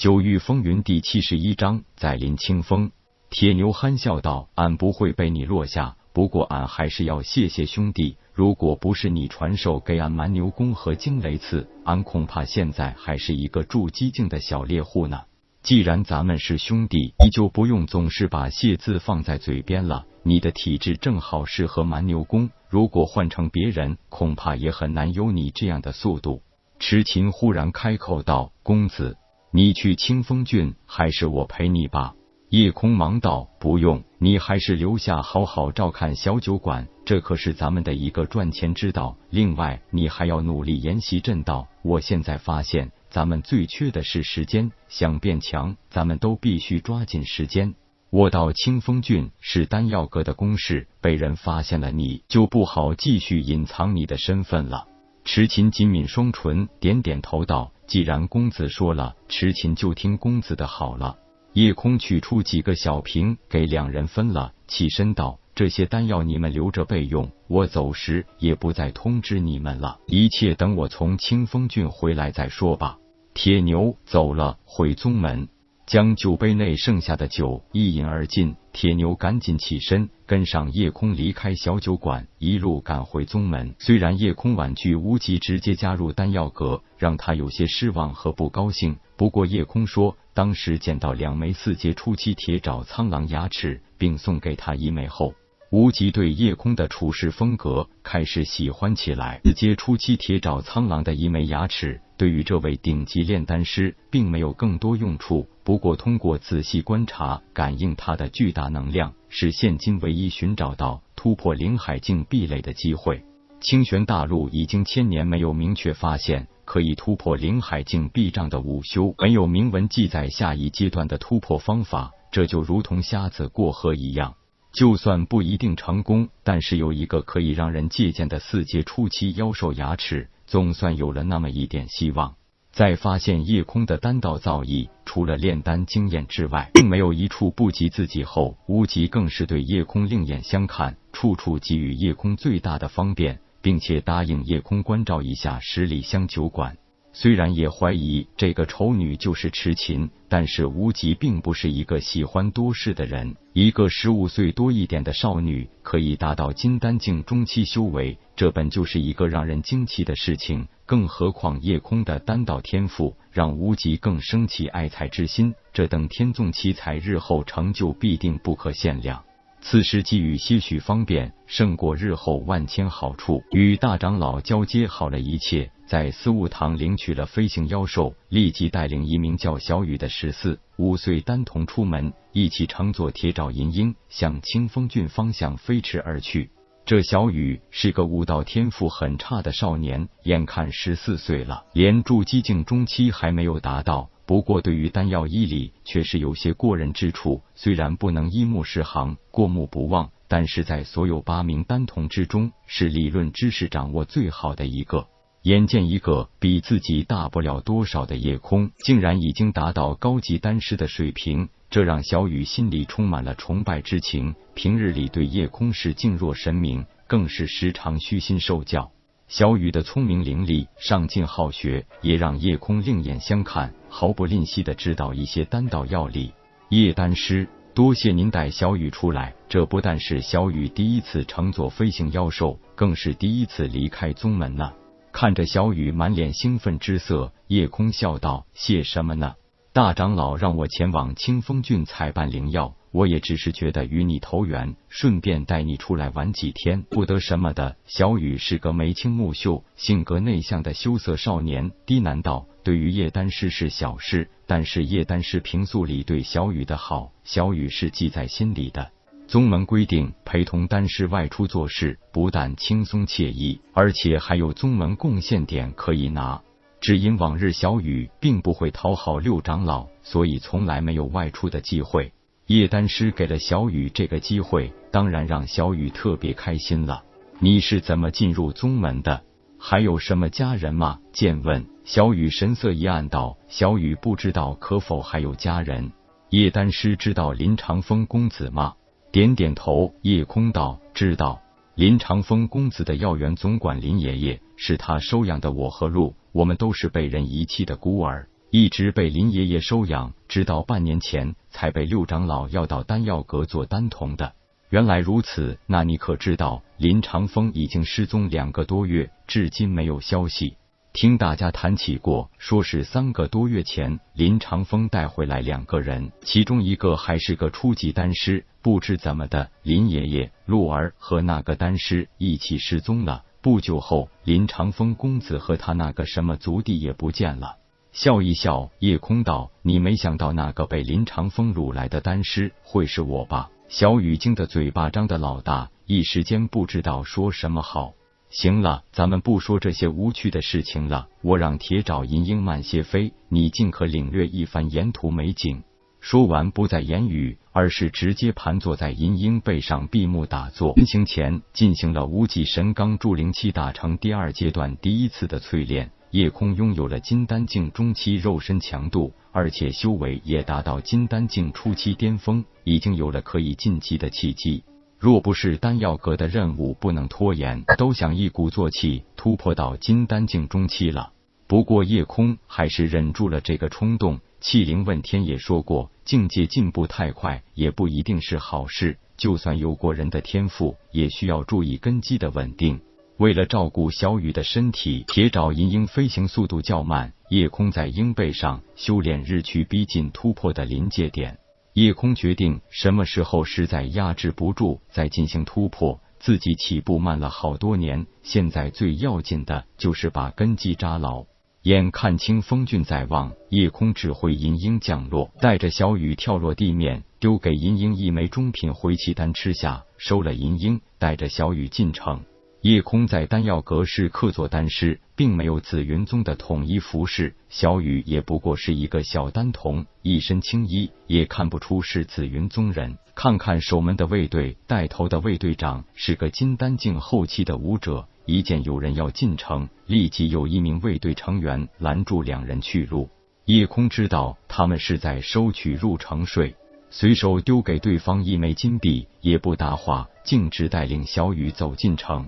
九域风云第七十一章再临清风。铁牛憨笑道：“俺不会被你落下，不过俺还是要谢谢兄弟。如果不是你传授给俺蛮牛功和惊雷刺，俺恐怕现在还是一个筑基境的小猎户呢。既然咱们是兄弟，你就不用总是把谢字放在嘴边了。你的体质正好适合蛮牛功，如果换成别人，恐怕也很难有你这样的速度。”池琴忽然开口道：“公子。”你去清风郡，还是我陪你吧？叶空忙道：“不用，你还是留下好好照看小酒馆，这可是咱们的一个赚钱之道。另外，你还要努力研习阵道。我现在发现，咱们最缺的是时间，想变强，咱们都必须抓紧时间。我到清风郡是丹药阁的公事，被人发现了，你就不好继续隐藏你的身份了。”迟琴紧抿双唇，点点头道。既然公子说了，痴琴就听公子的好了。夜空取出几个小瓶，给两人分了，起身道：“这些丹药你们留着备用，我走时也不再通知你们了，一切等我从清风郡回来再说吧。”铁牛走了，回宗门。将酒杯内剩下的酒一饮而尽，铁牛赶紧起身，跟上夜空离开小酒馆，一路赶回宗门。虽然夜空婉拒无极直接加入丹药阁，让他有些失望和不高兴。不过夜空说，当时捡到两枚四阶初期铁爪苍狼牙齿，并送给他一枚后。无极对夜空的处事风格开始喜欢起来。四阶初期铁爪苍狼的一枚牙齿，对于这位顶级炼丹师并没有更多用处。不过，通过仔细观察、感应它的巨大能量，是现今唯一寻找到突破灵海境壁垒的机会。清玄大陆已经千年没有明确发现可以突破灵海境壁障的武修，没有明文记载下一阶段的突破方法，这就如同瞎子过河一样。就算不一定成功，但是有一个可以让人借鉴的四阶初期妖兽牙齿，总算有了那么一点希望。在发现夜空的丹道造诣，除了炼丹经验之外，并没有一处不及自己后，无极更是对夜空另眼相看，处处给予夜空最大的方便，并且答应夜空关照一下十里香酒馆。虽然也怀疑这个丑女就是痴琴，但是无极并不是一个喜欢多事的人。一个十五岁多一点的少女可以达到金丹境中期修为，这本就是一个让人惊奇的事情。更何况夜空的丹道天赋，让无极更生起爱才之心。这等天纵奇才，日后成就必定不可限量。此时给予些许方便，胜过日后万千好处。与大长老交接好了一切。在司务堂领取了飞行妖兽，立即带领一名叫小雨的十四五岁丹童出门，一起乘坐铁爪银鹰向清风郡方向飞驰而去。这小雨是个武道天赋很差的少年，眼看十四岁了，连筑基境中期还没有达到。不过对于丹药医理却是有些过人之处，虽然不能一目十行、过目不忘，但是在所有八名丹童之中，是理论知识掌握最好的一个。眼见一个比自己大不了多少的夜空，竟然已经达到高级丹师的水平，这让小雨心里充满了崇拜之情。平日里对夜空是敬若神明，更是时常虚心受教。小雨的聪明伶俐、上进好学，也让夜空另眼相看，毫不吝惜的指导一些丹道要理。叶丹师，多谢您带小雨出来。这不但是小雨第一次乘坐飞行妖兽，更是第一次离开宗门呢。看着小雨满脸兴奋之色，叶空笑道：“谢什么呢？大长老让我前往清风郡采办灵药，我也只是觉得与你投缘，顺便带你出来玩几天，不得什么的。”小雨是个眉清目秀、性格内向的羞涩少年，低喃道：“对于叶丹师是小事，但是叶丹师平素里对小雨的好，小雨是记在心里的。”宗门规定，陪同丹师外出做事，不但轻松惬意，而且还有宗门贡献点可以拿。只因往日小雨并不会讨好六长老，所以从来没有外出的机会。叶丹师给了小雨这个机会，当然让小雨特别开心了。你是怎么进入宗门的？还有什么家人吗？见问，小雨神色一暗道：“小雨不知道可否还有家人。”叶丹师知道林长风公子吗？点点头，夜空道：“知道，林长风公子的药园总管林爷爷是他收养的。我和陆，我们都是被人遗弃的孤儿。一直被林爷爷收养，直到半年前才被六长老要到丹药阁做丹童的。原来如此，那你可知道林长风已经失踪两个多月，至今没有消息。听大家谈起过，说是三个多月前林长风带回来两个人，其中一个还是个初级丹师。不知怎么的，林爷爷、鹿儿和那个丹师一起失踪了。不久后，林长风公子和他那个什么族弟也不见了。笑一笑，夜空道：“你没想到那个被林长风掳来的丹师会是我吧？”小雨惊的嘴巴张得老大，一时间不知道说什么好。行了，咱们不说这些无趣的事情了。我让铁爪银鹰慢些飞，你尽可领略一番沿途美景。说完，不再言语，而是直接盘坐在银鹰背上闭目打坐。临行前，进行了无极神钢铸灵期大成第二阶段第一次的淬炼。夜空拥有了金丹境中期肉身强度，而且修为也达到金丹境初期巅峰，已经有了可以晋级的契机。若不是丹药阁的任务不能拖延，都想一鼓作气突破到金丹境中期了。不过夜空还是忍住了这个冲动。气灵问天也说过，境界进步太快也不一定是好事，就算有过人的天赋，也需要注意根基的稳定。为了照顾小雨的身体，铁爪银鹰飞行速度较慢。夜空在鹰背上修炼，日趋逼近突破的临界点。夜空决定，什么时候实在压制不住，再进行突破。自己起步慢了好多年，现在最要紧的就是把根基扎牢。眼看清风峻在望，夜空指挥银鹰降落，带着小雨跳落地面，丢给银鹰一枚中品回气丹吃下，收了银鹰，带着小雨进城。夜空在丹药阁是客座丹师，并没有紫云宗的统一服饰。小雨也不过是一个小丹童，一身青衣，也看不出是紫云宗人。看看守门的卫队，带头的卫队长是个金丹境后期的武者。一见有人要进城，立即有一名卫队成员拦住两人去路。夜空知道他们是在收取入城税，随手丢给对方一枚金币，也不搭话，径直带领小雨走进城。